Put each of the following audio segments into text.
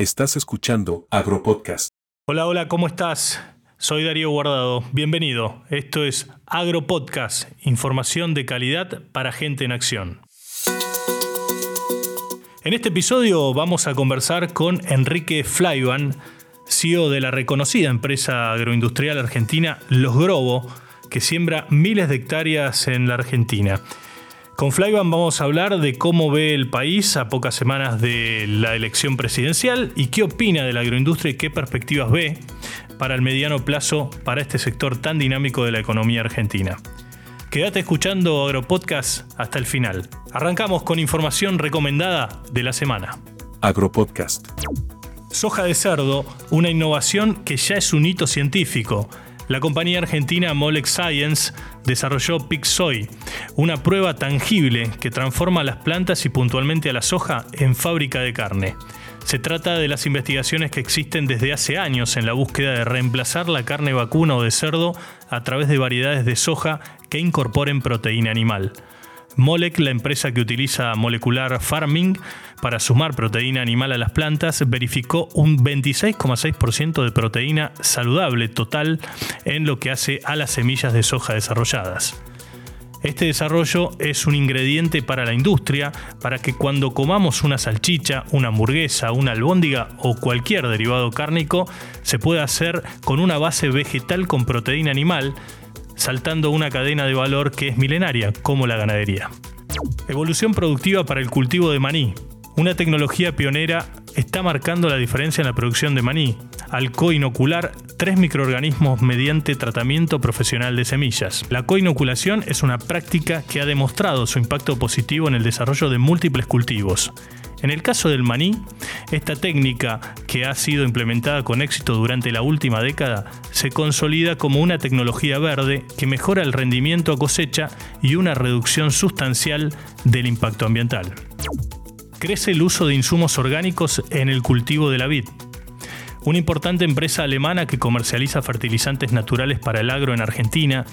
Estás escuchando Agropodcast. Hola, hola, ¿cómo estás? Soy Darío Guardado. Bienvenido. Esto es Agropodcast, información de calidad para gente en acción. En este episodio vamos a conversar con Enrique Flyban, CEO de la reconocida empresa agroindustrial argentina Los Grobo, que siembra miles de hectáreas en la Argentina. Con Flyban vamos a hablar de cómo ve el país a pocas semanas de la elección presidencial y qué opina de la agroindustria y qué perspectivas ve para el mediano plazo para este sector tan dinámico de la economía argentina. Quédate escuchando Agropodcast hasta el final. Arrancamos con información recomendada de la semana. Agropodcast. Soja de cerdo, una innovación que ya es un hito científico la compañía argentina Molex Science desarrolló PixSoy, una prueba tangible que transforma las plantas y puntualmente a la soja en fábrica de carne. Se trata de las investigaciones que existen desde hace años en la búsqueda de reemplazar la carne vacuna o de cerdo a través de variedades de soja que incorporen proteína animal. Molec, la empresa que utiliza molecular farming para sumar proteína animal a las plantas, verificó un 26,6% de proteína saludable total en lo que hace a las semillas de soja desarrolladas. Este desarrollo es un ingrediente para la industria para que cuando comamos una salchicha, una hamburguesa, una albóndiga o cualquier derivado cárnico se pueda hacer con una base vegetal con proteína animal saltando una cadena de valor que es milenaria, como la ganadería. Evolución productiva para el cultivo de maní. Una tecnología pionera está marcando la diferencia en la producción de maní, al coinocular tres microorganismos mediante tratamiento profesional de semillas. La coinoculación es una práctica que ha demostrado su impacto positivo en el desarrollo de múltiples cultivos. En el caso del maní, esta técnica, que ha sido implementada con éxito durante la última década, se consolida como una tecnología verde que mejora el rendimiento a cosecha y una reducción sustancial del impacto ambiental. Crece el uso de insumos orgánicos en el cultivo de la vid. Una importante empresa alemana que comercializa fertilizantes naturales para el agro en Argentina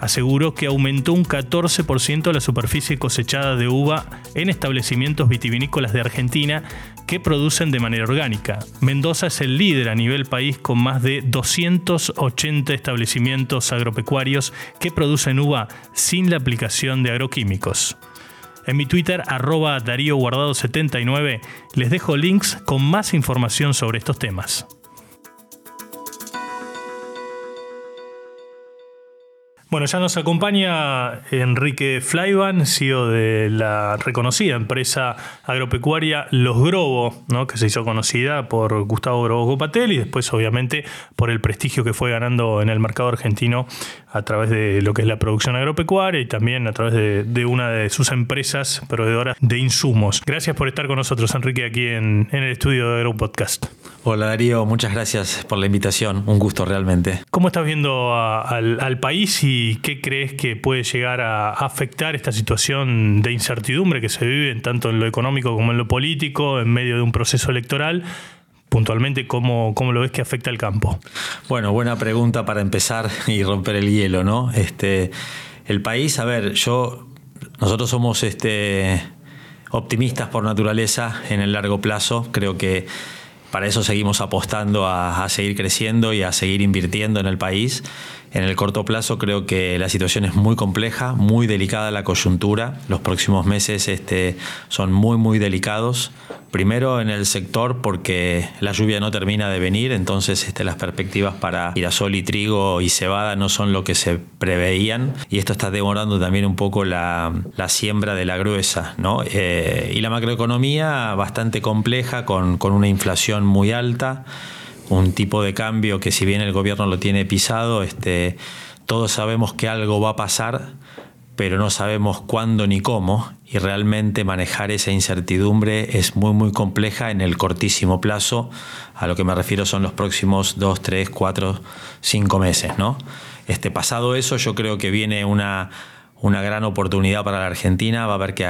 aseguró que aumentó un 14% la superficie cosechada de uva en establecimientos vitivinícolas de Argentina que producen de manera orgánica. Mendoza es el líder a nivel país con más de 280 establecimientos agropecuarios que producen uva sin la aplicación de agroquímicos. En mi Twitter, arroba Darío Guardado 79, les dejo links con más información sobre estos temas. Bueno, ya nos acompaña Enrique Flyban, CEO de la reconocida empresa agropecuaria Los Grobo, ¿no? que se hizo conocida por Gustavo Grobo Copatel y después obviamente por el prestigio que fue ganando en el mercado argentino a través de lo que es la producción agropecuaria y también a través de, una de sus empresas proveedoras de insumos. Gracias por estar con nosotros, Enrique, aquí en, el estudio de Agropodcast. Hola Darío, muchas gracias por la invitación, un gusto realmente. ¿Cómo estás viendo al, al país y ¿Y qué crees que puede llegar a afectar esta situación de incertidumbre que se vive tanto en lo económico como en lo político en medio de un proceso electoral? Puntualmente, ¿cómo, cómo lo ves que afecta al campo? Bueno, buena pregunta para empezar y romper el hielo, ¿no? Este, el país, a ver, yo, nosotros somos este, optimistas por naturaleza en el largo plazo. Creo que para eso seguimos apostando a, a seguir creciendo y a seguir invirtiendo en el país. En el corto plazo creo que la situación es muy compleja, muy delicada la coyuntura. Los próximos meses este, son muy, muy delicados. Primero en el sector porque la lluvia no termina de venir, entonces este, las perspectivas para girasol y trigo y cebada no son lo que se preveían y esto está demorando también un poco la, siembra de la gruesa. ¿no? Eh, y la macroeconomía bastante compleja con, con una inflación muy alta un tipo de cambio que si bien el gobierno lo tiene pisado, este, todos sabemos que algo va a pasar, pero no sabemos cuándo ni cómo, y realmente manejar esa incertidumbre es muy muy compleja en el cortísimo plazo, a lo que me refiero son los próximos dos, tres, cuatro, cinco meses. ¿no? Este, pasado eso, yo creo que viene una, una gran oportunidad para la Argentina, va a haber que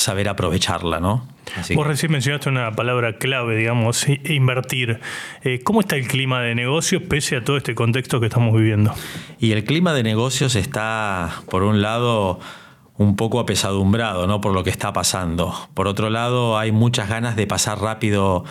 saber aprovecharla, ¿no? Vos recién mencionaste una palabra clave, digamos, invertir. Eh, ¿Cómo está el clima de negocios pese a todo este contexto que estamos viviendo? Y el clima de negocios está, por un lado, un poco apesadumbrado, ¿no? Por lo que está pasando. Por otro lado, hay muchas ganas de pasar rápido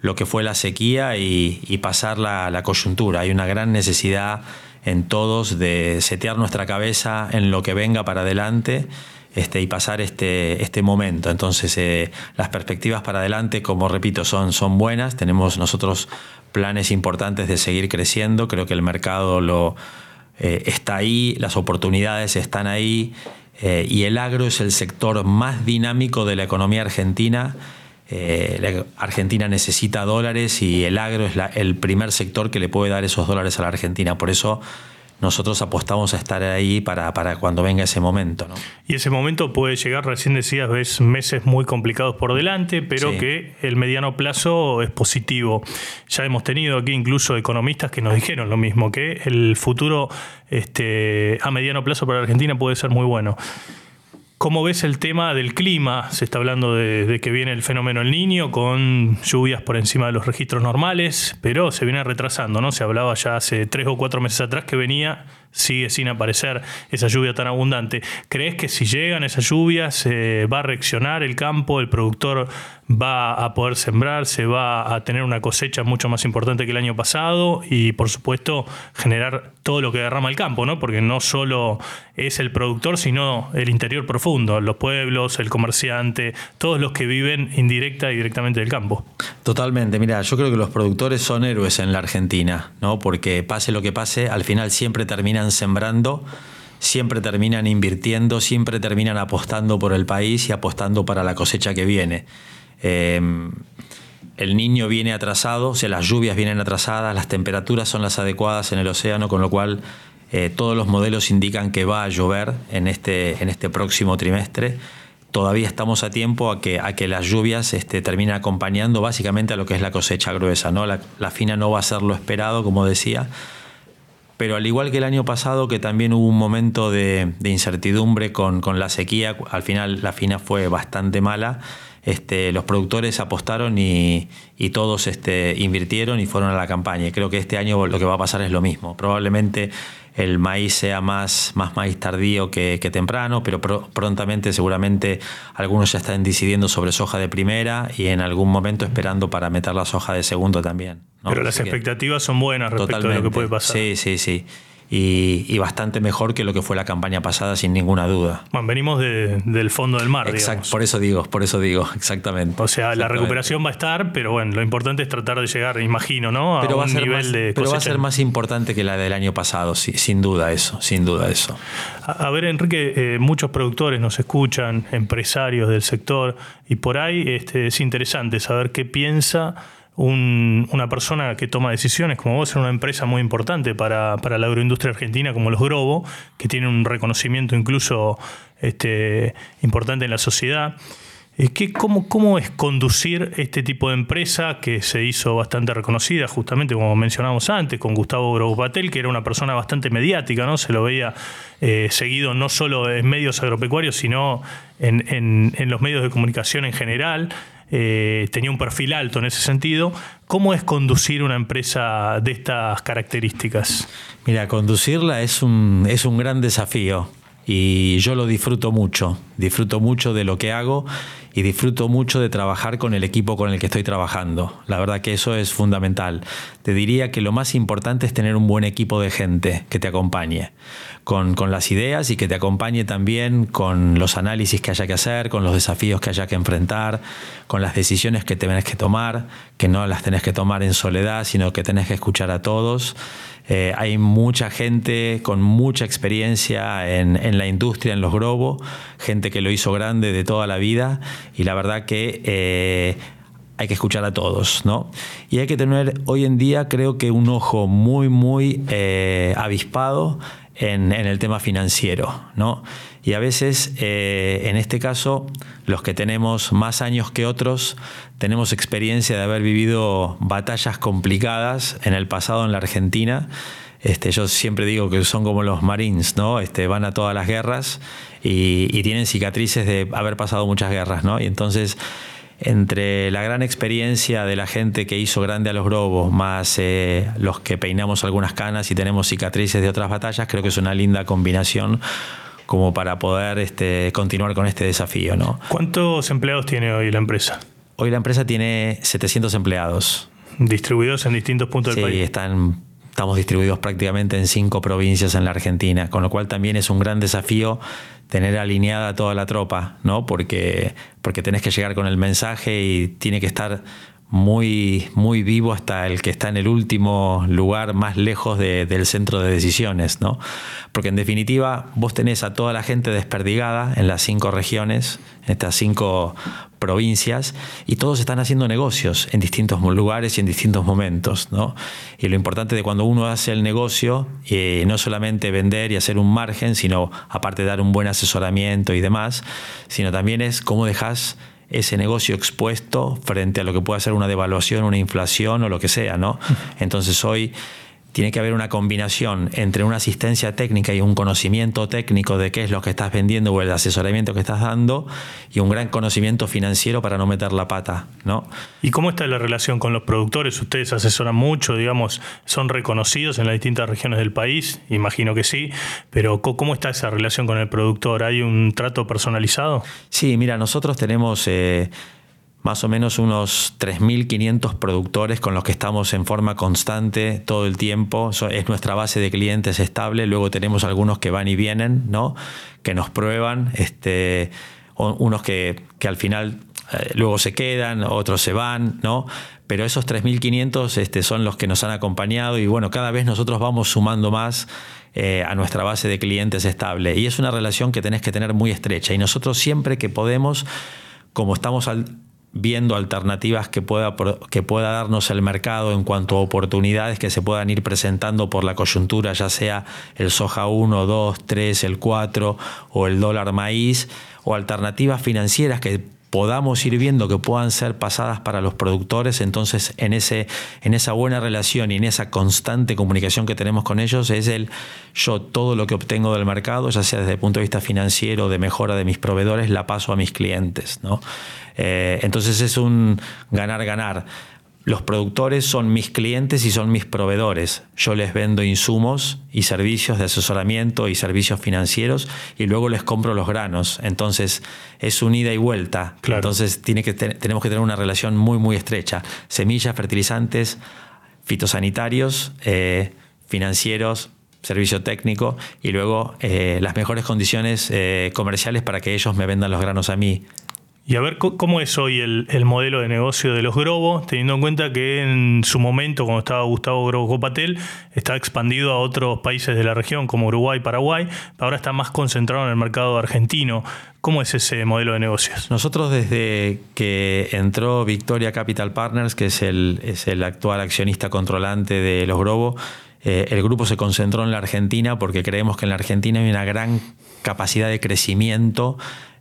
lo que fue la sequía y, pasar la, la, coyuntura. Hay una gran necesidad en todos de setear nuestra cabeza en lo que venga para adelante este, y pasar este, este momento. Entonces, eh, las perspectivas para adelante, como repito, son, son buenas. Tenemos nosotros planes importantes de seguir creciendo. Creo que el mercado lo, eh, está ahí, las oportunidades están ahí. Eh, y el agro es el sector más dinámico de la economía argentina. Argentina necesita dólares y el agro es el primer sector que le puede dar esos dólares a la Argentina. Por eso nosotros apostamos a estar ahí para, cuando venga ese momento. Y ese momento puede llegar, recién decías, ves meses muy complicados por delante, pero que el mediano plazo es positivo. Ya hemos tenido aquí incluso economistas que nos dijeron lo mismo, que el futuro este, a mediano plazo para Argentina puede ser muy bueno. ¿Cómo ves el tema del clima? Se está hablando de, que viene el fenómeno El Niño con lluvias por encima de los registros normales, pero se viene retrasando, ¿no? Se hablaba ya hace tres o cuatro meses atrás que venía sigue sin aparecer esa lluvia tan abundante. ¿Crees que si llegan esas lluvias se va a reaccionar el campo, el productor va a poder sembrar, se va a tener una cosecha mucho más importante que el año pasado y por supuesto generar todo lo que derrama el campo, ¿no? Porque no solo es el productor, sino el interior profundo, los pueblos, el comerciante, todos los que viven indirecta y directamente del campo. Totalmente, mira, yo creo que los productores son héroes en la Argentina, ¿no? Porque pase lo que pase, al final siempre terminan sembrando, siempre terminan invirtiendo, siempre terminan apostando por el país y apostando para la cosecha que viene. Em, el niño viene atrasado, o las lluvias vienen atrasadas, las temperaturas son las adecuadas en el océano, con lo cual eh, todos los modelos indican que va a llover en este, en este próximo trimestre. Todavía estamos a tiempo a que, a que las lluvias este, terminen acompañando básicamente a lo que es la cosecha gruesa. ¿no? La, fina no va a ser lo esperado, como decía, pero al igual que el año pasado, que también hubo un momento de, incertidumbre con, la sequía, al final la fina fue bastante mala. Este, los productores apostaron y, todos este, invirtieron y fueron a la campaña. Y creo que este año lo que va a pasar es lo mismo. Probablemente el maíz sea más, más maíz tardío que, temprano, pero prontamente seguramente algunos ya están decidiendo sobre soja de primera y en algún momento esperando para meter la soja de segundo también. Pero las expectativas son buenas respecto a lo que puede pasar. Sí, sí, sí y, bastante mejor que lo que fue la campaña pasada, sin ninguna duda. Bueno, venimos del fondo del mar. Exacto, por eso digo, por eso digo, exactamente. O sea, la recuperación va a estar, pero bueno, lo importante es tratar de llegar, imagino, ¿no? A pero va a ser nivel más, de Pero va a ser más importante que la del año pasado, sin duda eso, sin duda eso. A, ver, Enrique, eh, muchos productores nos escuchan, empresarios del sector, y por ahí este, es interesante saber qué piensa una persona que toma decisiones como vos en una empresa muy importante para, la agroindustria argentina como los Grobo, que tiene un reconocimiento incluso este, importante en la sociedad. ¿Qué, cómo, ¿Cómo es conducir este tipo de empresa que se hizo bastante reconocida, justamente como mencionamos antes, con Gustavo Grobopatel, que era una persona bastante mediática, ¿no? Se lo veía eh, seguido no solo en medios agropecuarios, sino en, en los medios de comunicación en general. Eh, tenía un perfil alto en ese sentido. ¿Cómo es conducir una empresa de estas características? Mira, conducirla es un, es un gran desafío y yo lo disfruto mucho. Disfruto mucho de lo que hago y disfruto mucho de trabajar con el equipo con el que estoy trabajando. La verdad que eso es fundamental. Te diría que lo más importante es tener un buen equipo de gente que te acompañe con, las ideas y que te acompañe también con los análisis que haya que hacer, con los desafíos que haya que enfrentar, con las decisiones que tenés que tomar, que no las tenés que tomar en soledad, sino que tenés que escuchar a todos. Eh, hay mucha gente con mucha experiencia en, la industria, en los globos, gente que lo hizo grande de toda la vida y la verdad que eh, hay que escuchar a todos, ¿no? Y hay que tener hoy en día creo que un ojo muy, muy eh, avispado en, el tema financiero, ¿no? Y a veces, en este caso, los que tenemos más años que otros, tenemos experiencia de haber vivido batallas complicadas en el pasado en la Argentina. Este, yo siempre digo que son como los Marines, ¿no? Este, van a todas las guerras y, tienen cicatrices de haber pasado muchas guerras, ¿no? Y entonces, entre la gran experiencia de la gente que hizo grande a los globos, más eh, los que peinamos algunas canas y tenemos cicatrices de otras batallas, creo que es una linda combinación como para poder este, continuar con este desafío. ¿no? ¿Cuántos empleados tiene hoy la empresa? hoy la empresa tiene 700 empleados. Distribuidos en distintos puntos del país. Sí, están estamos distribuidos prácticamente en cinco provincias en la Argentina, con lo cual también es un gran desafío tener alineada toda la tropa, ¿no? Porque, porque tenés que llegar con el mensaje y tiene que estar muy, muy vivo hasta el que está en el último lugar más lejos del centro de decisiones, ¿no? Porque en definitiva vos tenés a toda la gente desperdigada en las cinco regiones, en estas cinco provincias, y todos están haciendo negocios en distintos lugares y en distintos momentos, ¿no? Y lo importante de cuando uno hace el negocio, eh, no solamente vender y hacer un margen, sino aparte dar un buen asesoramiento y demás, sino también es cómo dejas ese negocio expuesto frente a lo que pueda ser una devaluación, una inflación o lo que sea, ¿no? Entonces hoy tiene que haber una combinación entre una asistencia técnica y un conocimiento técnico de qué es lo que estás vendiendo o el asesoramiento que estás dando y un gran conocimiento financiero para no meter la pata, ¿no? ¿Y cómo está la relación con los productores? ¿Ustedes asesoran mucho, digamos, son reconocidos en las distintas regiones del país? Imagino que sí, pero ¿cómo está esa relación con el productor? ¿Hay un trato personalizado? Sí, mira, nosotros tenemos... Eh, más o menos unos 3.500 productores con los que estamos en forma constante todo el tiempo. es nuestra base de clientes estable. Luego tenemos algunos que van y vienen, ¿no? que nos prueban, este, unos que, al final eh, luego se quedan, otros se van, ¿no? pero esos 3.500 este, son los que nos han acompañado y bueno, cada vez nosotros vamos sumando más. Eh, a nuestra base de clientes estable. Y es una relación que tenés que tener muy estrecha. Y nosotros siempre que podemos, como estamos al, viendo alternativas que pueda, que pueda darnos el mercado en cuanto a oportunidades que se puedan ir presentando por la coyuntura, ya sea el soja 1, 2, 3, el 4 o el dólar maíz, o alternativas financieras que podamos ir viendo que puedan ser pasadas para los productores, entonces en, ese, en esa buena relación y en esa constante comunicación que tenemos con ellos es el yo todo lo que obtengo del mercado, ya sea desde el punto de vista financiero, de mejora de mis proveedores, la paso a mis clientes. ¿no? Eh, entonces es un ganar-ganar. Los productores son mis clientes y son mis proveedores. Yo les vendo insumos y servicios de asesoramiento y servicios financieros y luego les compro los granos. Entonces es un ida y vuelta. Entonces tiene que tenemos que tener una relación muy, muy estrecha. Semillas, fertilizantes, fitosanitarios, eh, financieros, servicio técnico y luego eh, las mejores condiciones comerciales para que ellos me vendan los granos a mí. Y a ver cómo es hoy el, modelo de negocio de los Grobos, teniendo en cuenta que en su momento, cuando estaba Gustavo Grobo Copatel, está expandido a otros países de la región como Uruguay, Paraguay, ahora está más concentrado en el mercado argentino. ¿Cómo es ese modelo de negocios? Nosotros desde que entró Victoria Capital Partners, que es el, es el actual accionista controlante de los Grobos, eh, el grupo se concentró en la Argentina porque creemos que en la Argentina hay una gran capacidad de crecimiento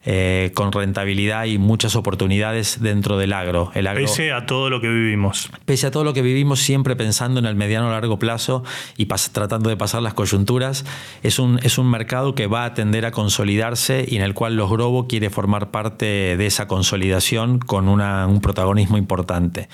eh, con rentabilidad y muchas oportunidades dentro del agro. El agro. Pese a todo lo que vivimos. Pese a todo lo que vivimos, siempre pensando en el mediano o largo plazo y tratando de pasar las coyunturas, es un, es un mercado que va a tender a consolidarse y en el cual los Grobo quiere formar parte de esa consolidación con un protagonismo importante.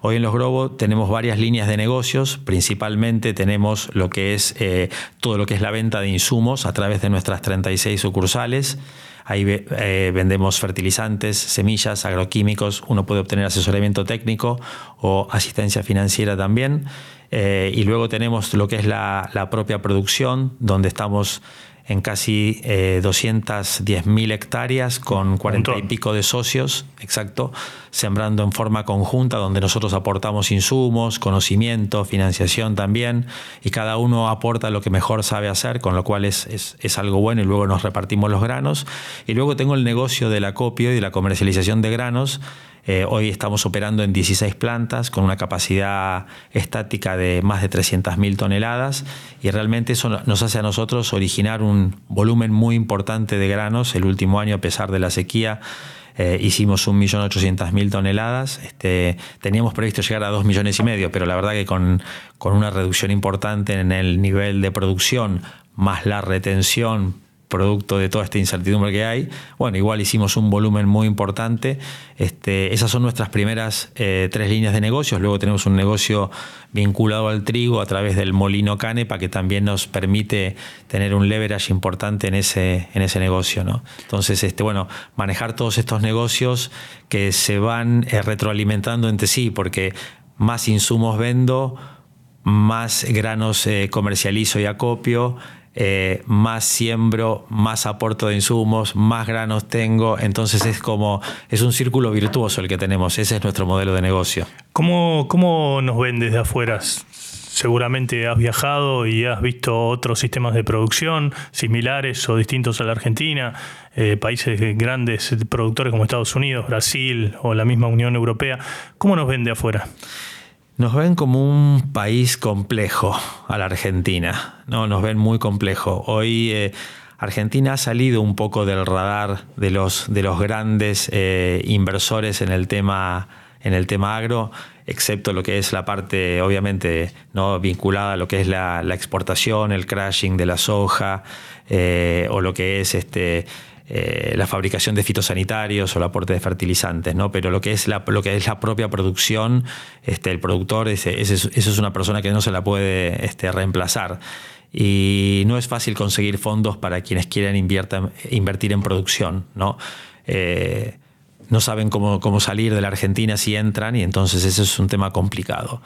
Hoy en los Grobo tenemos varias líneas de negocios, principalmente tenemos lo que es eh, todo lo que es la venta de insumos a través de nuestras 36 sucursales. Ahí eh, vendemos fertilizantes, semillas, agroquímicos. Uno puede obtener asesoramiento técnico o asistencia financiera también. Eh, y luego tenemos lo que es la, la propia producción, donde estamos en casi eh, 210.000 hectáreas con 40 y pico de socios, exacto, sembrando en forma conjunta donde nosotros aportamos insumos, conocimiento, financiación también, y cada uno aporta lo que mejor sabe hacer, con lo cual es, es, algo bueno y luego nos repartimos los granos. Y luego tengo el negocio del acopio y de la comercialización de granos eh, hoy estamos operando en 16 plantas con una capacidad estática de más de 300.000 toneladas y realmente eso nos hace a nosotros originar un volumen muy importante de granos. El último año, a pesar de la sequía, eh, hicimos 1.800.000 toneladas. Este, teníamos previsto llegar a 2 millones y medio, pero la verdad que con, con una reducción importante en el nivel de producción, más la retención producto de toda esta incertidumbre que hay. Bueno, igual hicimos un volumen muy importante. Este, esas son nuestras primeras eh, tres líneas de negocios. Luego tenemos un negocio vinculado al trigo a través del molino Canepa que también nos permite tener un leverage importante en ese, en ese negocio. ¿no? Entonces, este, bueno, manejar todos estos negocios que se van eh, retroalimentando entre sí, porque más insumos vendo, más granos eh, comercializo y acopio, eh, más siembro, más aporto de insumos, más granos tengo. Entonces es como, es un círculo virtuoso el que tenemos. Ese es nuestro modelo de negocio. ¿Cómo, cómo nos ven desde afuera? Seguramente has viajado y has visto otros sistemas de producción similares o distintos a la Argentina, eh, países grandes productores como Estados Unidos, Brasil o la misma Unión Europea. ¿Cómo nos ven de afuera? Nos ven como un país complejo a la Argentina, ¿no? Nos ven muy complejo. Hoy eh, Argentina ha salido un poco del radar de los, de los grandes eh, inversores en el tema en el tema agro, excepto lo que es la parte, obviamente, no vinculada a lo que es la, exportación, el crashing de la soja, eh, o lo que es este eh, la fabricación de fitosanitarios o el aporte de fertilizantes, ¿no? Pero lo que es la, lo que es la propia producción, este, el productor, ese, eso es una persona que no se la puede este, reemplazar. Y no es fácil conseguir fondos para quienes quieren invertir en producción, ¿no? Eh, no saben cómo, cómo salir de la Argentina si entran y entonces ese es un tema complicado.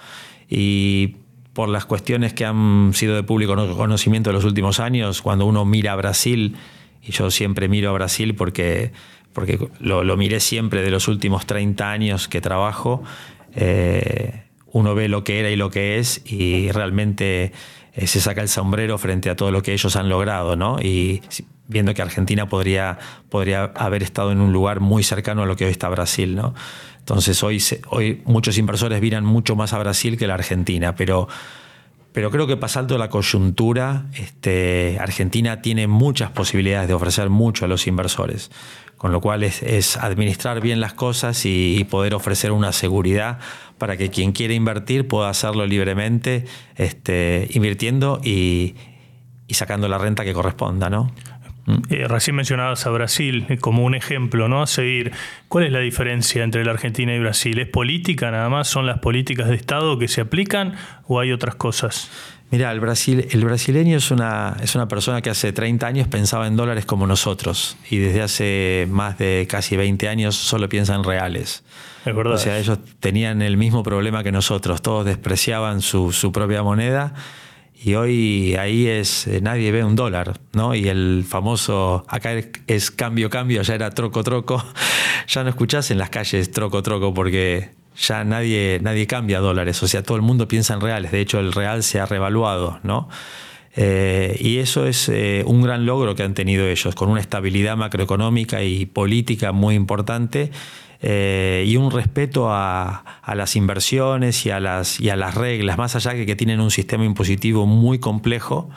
Y por las cuestiones que han sido de público conocimiento en los últimos años, cuando uno mira a Brasil, y yo siempre miro a Brasil porque, porque lo, miré siempre de los últimos 30 años que trabajo. Eh, uno ve lo que era y lo que es y realmente eh, se saca el sombrero frente a todo lo que ellos han logrado, ¿no? Y viendo que Argentina podría, podría haber estado en un lugar muy cercano a lo que hoy está Brasil, ¿no? Entonces hoy, hoy muchos inversores miran mucho más a Brasil que a la Argentina, pero pero creo que pasando la coyuntura, este, Argentina tiene muchas posibilidades de ofrecer mucho a los inversores, con lo cual es, administrar bien las cosas y, poder ofrecer una seguridad para que quien quiere invertir pueda hacerlo libremente, este, invirtiendo y, y sacando la renta que corresponda, ¿no? Mm. Eh, recién mencionabas a Brasil eh, como un ejemplo, ¿no? A seguir. ¿Cuál es la diferencia entre la Argentina y Brasil? ¿Es política nada más? ¿Son las políticas de Estado que se aplican o hay otras cosas? Mira, el, Brasil, el brasileño es una, es una persona que hace 30 años pensaba en dólares como nosotros y desde hace más de casi 20 años solo piensa en reales. Es verdad. O sea, ellos tenían el mismo problema que nosotros, todos despreciaban su, su propia moneda y hoy ahí es, eh, nadie ve un dólar, ¿no? Y el famoso, acá es cambio, cambio, allá era troco, troco. Ya no escuchás en las calles troco, troco porque ya nadie, nadie cambia dólares, o sea, todo el mundo piensa en reales. De hecho, el real se ha revaluado, ¿no? Eh, y eso es eh, un gran logro que han tenido ellos, con una estabilidad macroeconómica y política muy importante eh, y un respeto a, las inversiones y a las, y a las reglas, más allá de que tienen un sistema impositivo muy complejo,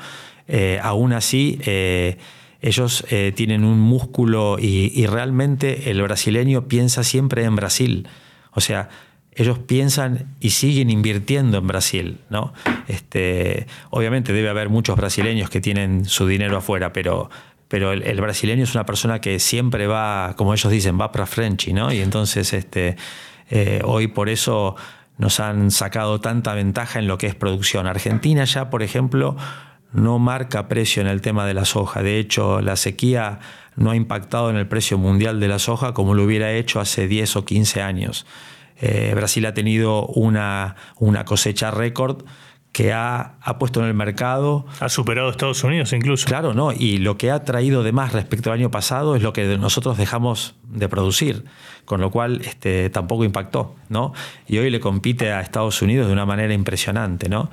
eh, aún así eh, ellos tienen un músculo y, realmente el brasileño piensa siempre en Brasil. O sea, ellos piensan y siguen invirtiendo en Brasil, ¿no? Este, obviamente debe haber muchos brasileños que tienen su dinero afuera, pero pero el, brasileño es una persona que siempre va, como ellos dicen, va para Frenchy, ¿no? Y entonces este, eh, hoy por eso nos han sacado tanta ventaja en lo que es producción. Argentina ya, por ejemplo, no marca precio en el tema de la soja. De hecho, la sequía no ha impactado en el precio mundial de la soja como lo hubiera hecho hace 10 o 15 años. Eh, Brasil ha tenido una, una cosecha récord que ha, puesto en el mercado. Ha superado a Estados Unidos incluso. Claro, ¿no? Y lo que ha traído de más respecto al año pasado es lo que nosotros dejamos de producir, con lo cual este, tampoco impactó, ¿no? Y hoy le compite a Estados Unidos de una manera impresionante, ¿no?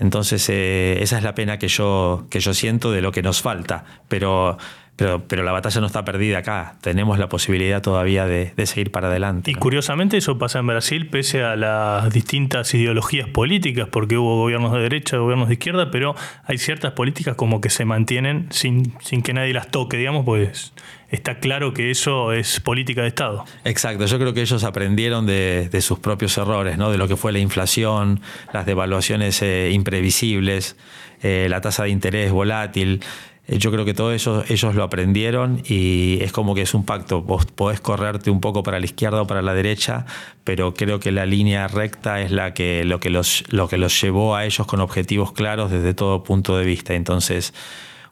Entonces, eh, esa es la pena que yo, que yo siento de lo que nos falta. Pero pero, pero la batalla no está perdida acá. Tenemos la posibilidad todavía de, seguir para adelante. Y curiosamente eso pasa en Brasil pese a las distintas ideologías políticas, porque hubo gobiernos de derecha, gobiernos de izquierda, pero hay ciertas políticas como que se mantienen sin, sin que nadie las toque, digamos, pues está claro que eso es política de Estado. Exacto, yo creo que ellos aprendieron de, sus propios errores, ¿no? de lo que fue la inflación, las devaluaciones eh, imprevisibles, eh, la tasa de interés volátil. Eh, yo creo que todo eso ellos lo aprendieron y es como que es un pacto. Vos podés correrte un poco para la izquierda o para la derecha, pero creo que la línea recta es la que, lo, que los, lo que los llevó a ellos con objetivos claros desde todo punto de vista. Entonces,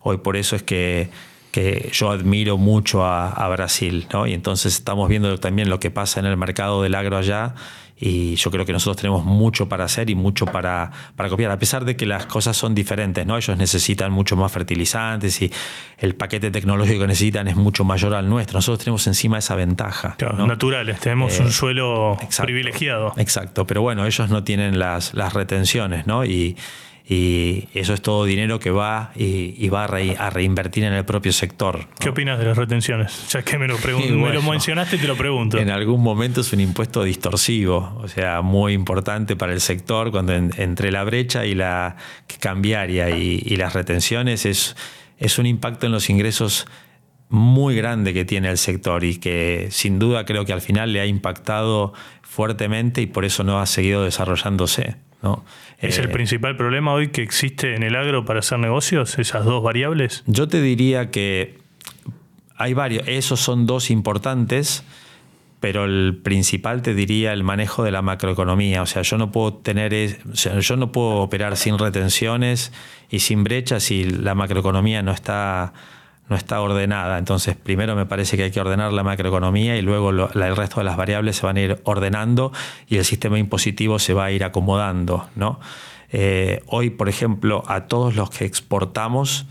hoy por eso es que que yo admiro mucho a, Brasil, ¿no? Y entonces estamos viendo también lo que pasa en el mercado del agro allá y yo creo que nosotros tenemos mucho para hacer y mucho para, para copiar, a pesar de que las cosas son diferentes, ¿no? Ellos necesitan mucho más fertilizantes y el paquete tecnológico que necesitan es mucho mayor al nuestro. Nosotros tenemos encima esa ventaja. naturales, tenemos un eh, suelo privilegiado. Exacto, pero bueno, ellos no tienen las, las retenciones, ¿no? Y, y eso es todo dinero que va y, va a, reinvertir en el propio sector. ¿Qué opinas de las retenciones? Ya que me lo, me lo mencionaste, te lo pregunto. En algún momento es un impuesto distorsivo, o sea, muy importante para el sector cuando entre la brecha y la cambiaria y, las retenciones es, es un impacto en los ingresos muy grande que tiene el sector y que sin duda creo que al final le ha impactado fuertemente y por eso no ha seguido desarrollándose. ¿Es el eh, principal problema hoy que existe en el agro para hacer negocios, esas dos variables? Yo te diría que hay varios, esos son dos importantes, pero el principal te diría el manejo de la macroeconomía. O sea, yo no puedo tener, yo no puedo operar sin retenciones y sin brechas si la macroeconomía no está no está ordenada. Entonces, primero me parece que hay que ordenar la macroeconomía y luego el resto de las variables se van a ir ordenando y el sistema impositivo se va a ir acomodando. ¿no? Eh, hoy, por ejemplo, a todos los que exportamos,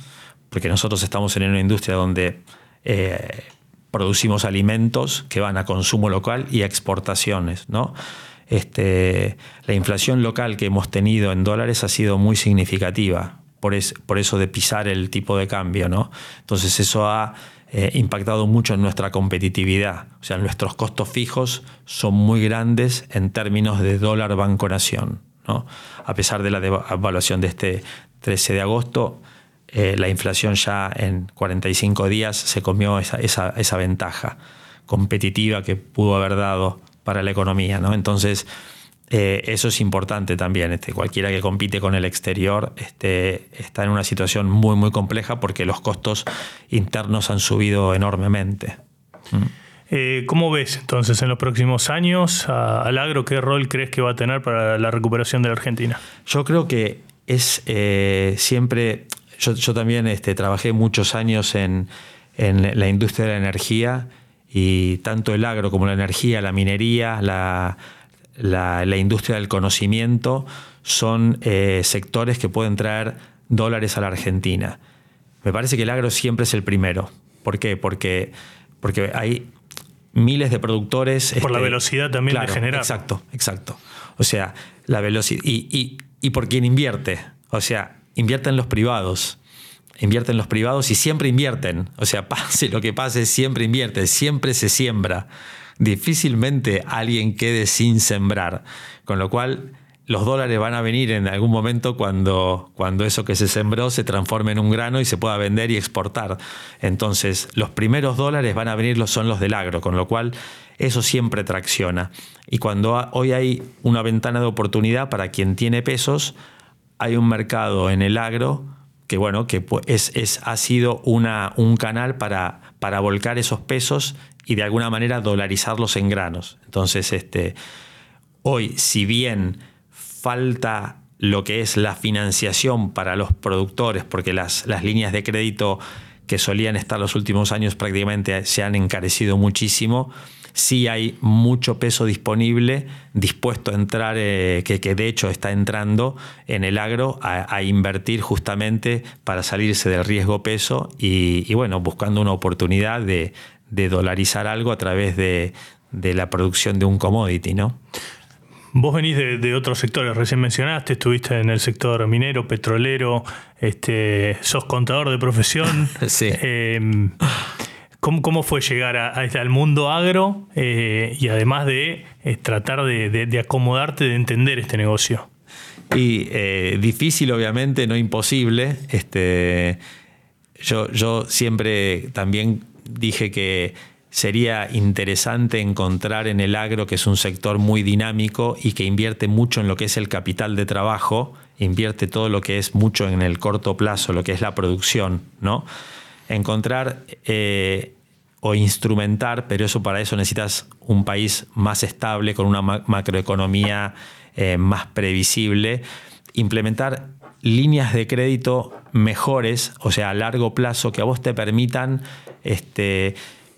porque nosotros estamos en una industria donde eh, producimos alimentos que van a consumo local y a exportaciones, ¿no? Este, la inflación local que hemos tenido en dólares ha sido muy significativa por, eso de pisar el tipo de cambio. ¿no? Entonces eso ha eh, impactado mucho en nuestra competitividad. O sea, nuestros costos fijos son muy grandes en términos de dólar banco nación. ¿no? A pesar de la devaluación de este 13 de agosto, eh, la inflación ya en 45 días se comió esa, esa, ventaja competitiva que pudo haber dado para la economía. ¿no? Entonces, eh, eso es importante también. Este, cualquiera que compite con el exterior este, está en una situación muy, muy compleja porque los costos internos han subido enormemente. Mm. Eh, ¿Cómo ves entonces en los próximos años al agro? ¿Qué rol crees que va a tener para la recuperación de la Argentina? Yo creo que es eh, siempre, yo, también este, trabajé muchos años en, en la industria de la energía y tanto el agro como la energía, la minería, la, la, industria del conocimiento son eh, sectores que pueden traer dólares a la Argentina. Me parece que el agro siempre es el primero. ¿Por qué? Porque, porque hay miles de productores. Por la este, velocidad también de generar. Exacto, exacto. O sea, la velocidad. Y, y, por quién invierte. O sea, invierten los privados. Invierten los privados y siempre invierten. O sea, pase lo que pase, siempre invierte, siempre se siembra difícilmente alguien quede sin sembrar. Con lo cual, los dólares van a venir en algún momento cuando, cuando eso que se sembró se transforme en un grano y se pueda vender y exportar. Entonces, los primeros dólares van a venir son los del agro, con lo cual eso siempre tracciona. Y cuando hoy hay una ventana de oportunidad para quien tiene pesos, hay un mercado en el agro que bueno, que es, es, ha sido una, un canal para, para volcar esos pesos y de alguna manera dolarizarlos en granos. Entonces, este, hoy, si bien falta lo que es la financiación para los productores, porque las, las líneas de crédito que solían estar los últimos años prácticamente se han encarecido muchísimo, sí hay mucho peso disponible dispuesto a entrar, eh, que, que, de hecho está entrando en el agro a, invertir justamente para salirse del riesgo peso y, y bueno, buscando una oportunidad de, de dolarizar algo a través de, la producción de un commodity, ¿no? Vos venís de, otros sectores, recién mencionaste, estuviste en el sector minero, petrolero, este, sos contador de profesión. sí. Em, ¿cómo, fue llegar a, al mundo agro eh, y además de eh, tratar de, acomodarte, de entender este negocio? Y eh, difícil, obviamente, no imposible. Este, yo, yo siempre también dije que sería interesante encontrar en el agro, que es un sector muy dinámico y que invierte mucho en lo que es el capital de trabajo, invierte todo lo que es mucho en el corto plazo, lo que es la producción, ¿no? Encontrar eh, o instrumentar, pero eso para eso necesitas un país más estable, con una macroeconomía eh, más previsible, implementar líneas de crédito mejores, o sea, a largo plazo, que a vos te permitan este,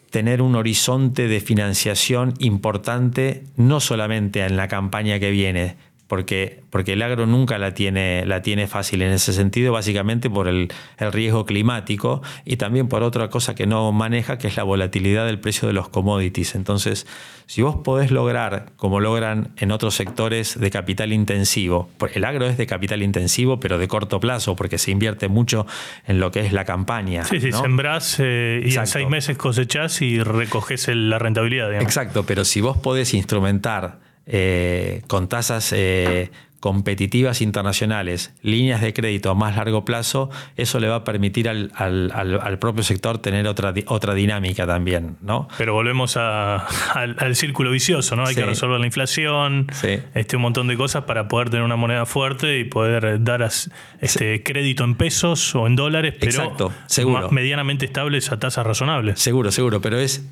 tener un horizonte de financiación importante, no solamente en la campaña que viene, porque, porque el agro nunca la tiene, la tiene fácil en ese sentido, básicamente por el, riesgo climático y también por otra cosa que no maneja, que es la volatilidad del precio de los commodities. Entonces, si vos podés lograr, como logran en otros sectores de capital intensivo, el agro es de capital intensivo, pero de corto plazo, porque se invierte mucho en lo que es la campaña. Sí, sí, sembrás eh, y en seis meses cosechás y recoges la rentabilidad. Exacto, pero si vos podés instrumentar eh, con tasas eh, competitivas internacionales, líneas de crédito a más largo plazo, eso le va a permitir al, propio sector tener otra, otra dinámica también, ¿no? Pero volvemos al, círculo vicioso, ¿no? Hay que resolver la inflación, este, un montón de cosas para poder tener una moneda fuerte y poder dar este, crédito en pesos o en dólares, pero medianamente estables a tasas razonables. Seguro, seguro, pero es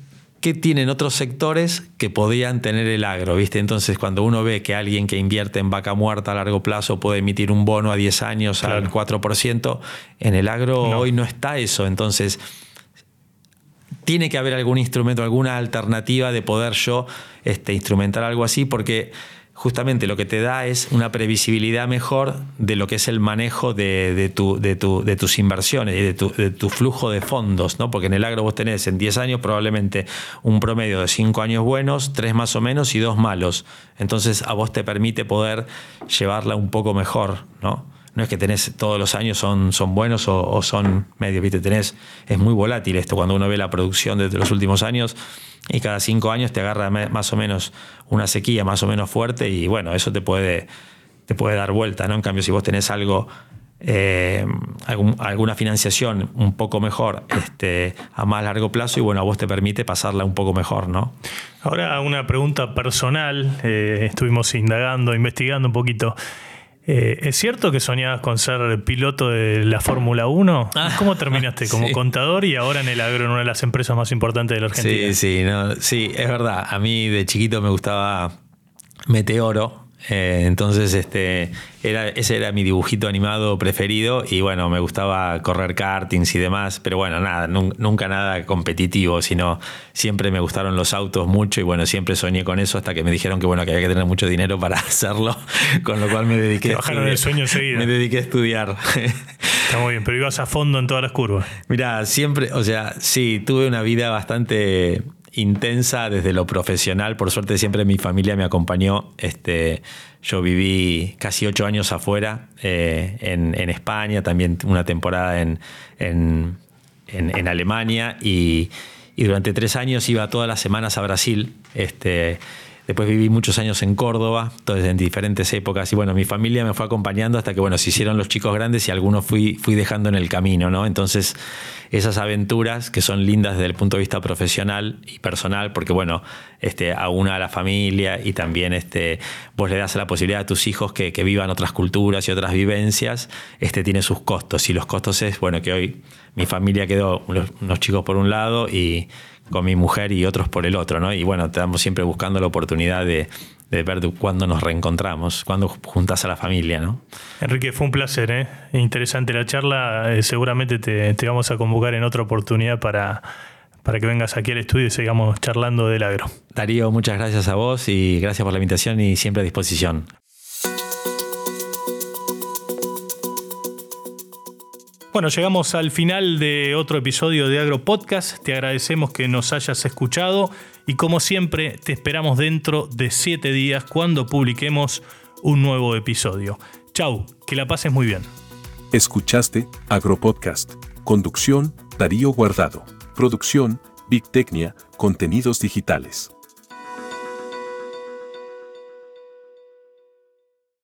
¿qué tienen otros sectores que podían tener el agro? ¿viste? Entonces, cuando uno ve que alguien que invierte en vaca muerta a largo plazo puede emitir un bono a 10 años al 4%, en el agro hoy no está eso. Entonces, tiene que haber algún instrumento, alguna alternativa de poder yo este, instrumentar algo así, porque justamente lo que te da es una previsibilidad mejor de lo que es el manejo de, tu, de, de tus inversiones y de tu, flujo de fondos, ¿no? Porque en el agro vos tenés en 10 años probablemente un promedio de 5 años buenos, 3 más o menos y 2 malos. Entonces a vos te permite poder llevarla un poco mejor, ¿no? No es que tenés todos los años son, son buenos o, son medios, ¿viste? Tenés, es muy volátil esto cuando uno ve la producción de los últimos años y cada cinco años te agarra más o menos una sequía más o menos fuerte y bueno, eso te puede, te puede dar vuelta, ¿no? En cambio, si vos tenés algo, eh, alguna financiación un poco mejor este, a más largo plazo y bueno, a vos te permite pasarla un poco mejor, ¿no? Ahora una pregunta personal, eh, estuvimos indagando, investigando un poquito. Eh, ¿Es cierto que soñabas con ser piloto de la Fórmula 1? Ah, ¿Cómo terminaste? ¿Como contador y ahora en el agro, en una de las empresas más importantes de la Argentina? Sí, sí, sí, es verdad. A mí de chiquito me gustaba Meteoro, eh, entonces, este, era, ese era mi dibujito animado preferido y bueno, me gustaba correr kartings y demás, pero bueno, nada, nunca nada competitivo, sino siempre me gustaron los autos mucho y bueno, siempre soñé con eso hasta que me dijeron que bueno, que había que tener mucho dinero para hacerlo, con lo cual me dediqué, a, el sueño me dediqué a estudiar. Está muy bien, pero ibas a fondo en todas las curvas. Mira, siempre, o sea, sí, tuve una vida bastante intensa desde lo profesional. Por suerte siempre mi familia me acompañó. Este, yo viví casi ocho años afuera, eh, en, España, también una temporada en, en, Alemania y, y, durante tres años iba todas las semanas a Brasil. Este, Después viví muchos años en Córdoba, entonces en diferentes épocas. Y bueno, mi familia me fue acompañando hasta que, bueno, se hicieron los chicos grandes y algunos fui, fui dejando en el camino, ¿no? Entonces, esas aventuras que son lindas desde el punto de vista profesional y personal, porque, bueno, este, una a la familia y también este, vos le das la posibilidad a tus hijos que, que vivan otras culturas y otras vivencias, este, tiene sus costos. Y los costos es, bueno, que hoy mi familia quedó unos chicos por un lado y con mi mujer y otros por el otro, ¿no? Y bueno, estamos siempre buscando la oportunidad de, ver cuándo nos reencontramos, cuándo juntas a la familia, ¿no? Enrique, fue un placer, ¿eh? Interesante la charla. Eh, seguramente te, vamos a convocar en otra oportunidad para, para que vengas aquí al estudio y sigamos charlando del agro. Darío, muchas gracias a vos y gracias por la invitación y siempre a disposición. Bueno, llegamos al final de otro episodio de Agro Podcast. Te agradecemos que nos hayas escuchado y como siempre te esperamos dentro de siete días cuando publiquemos un nuevo episodio. Chau, que la pases muy bien. Escuchaste Agro Podcast. Conducción, Darío Guardado. Producción, Big Tecnia, Contenidos Digitales.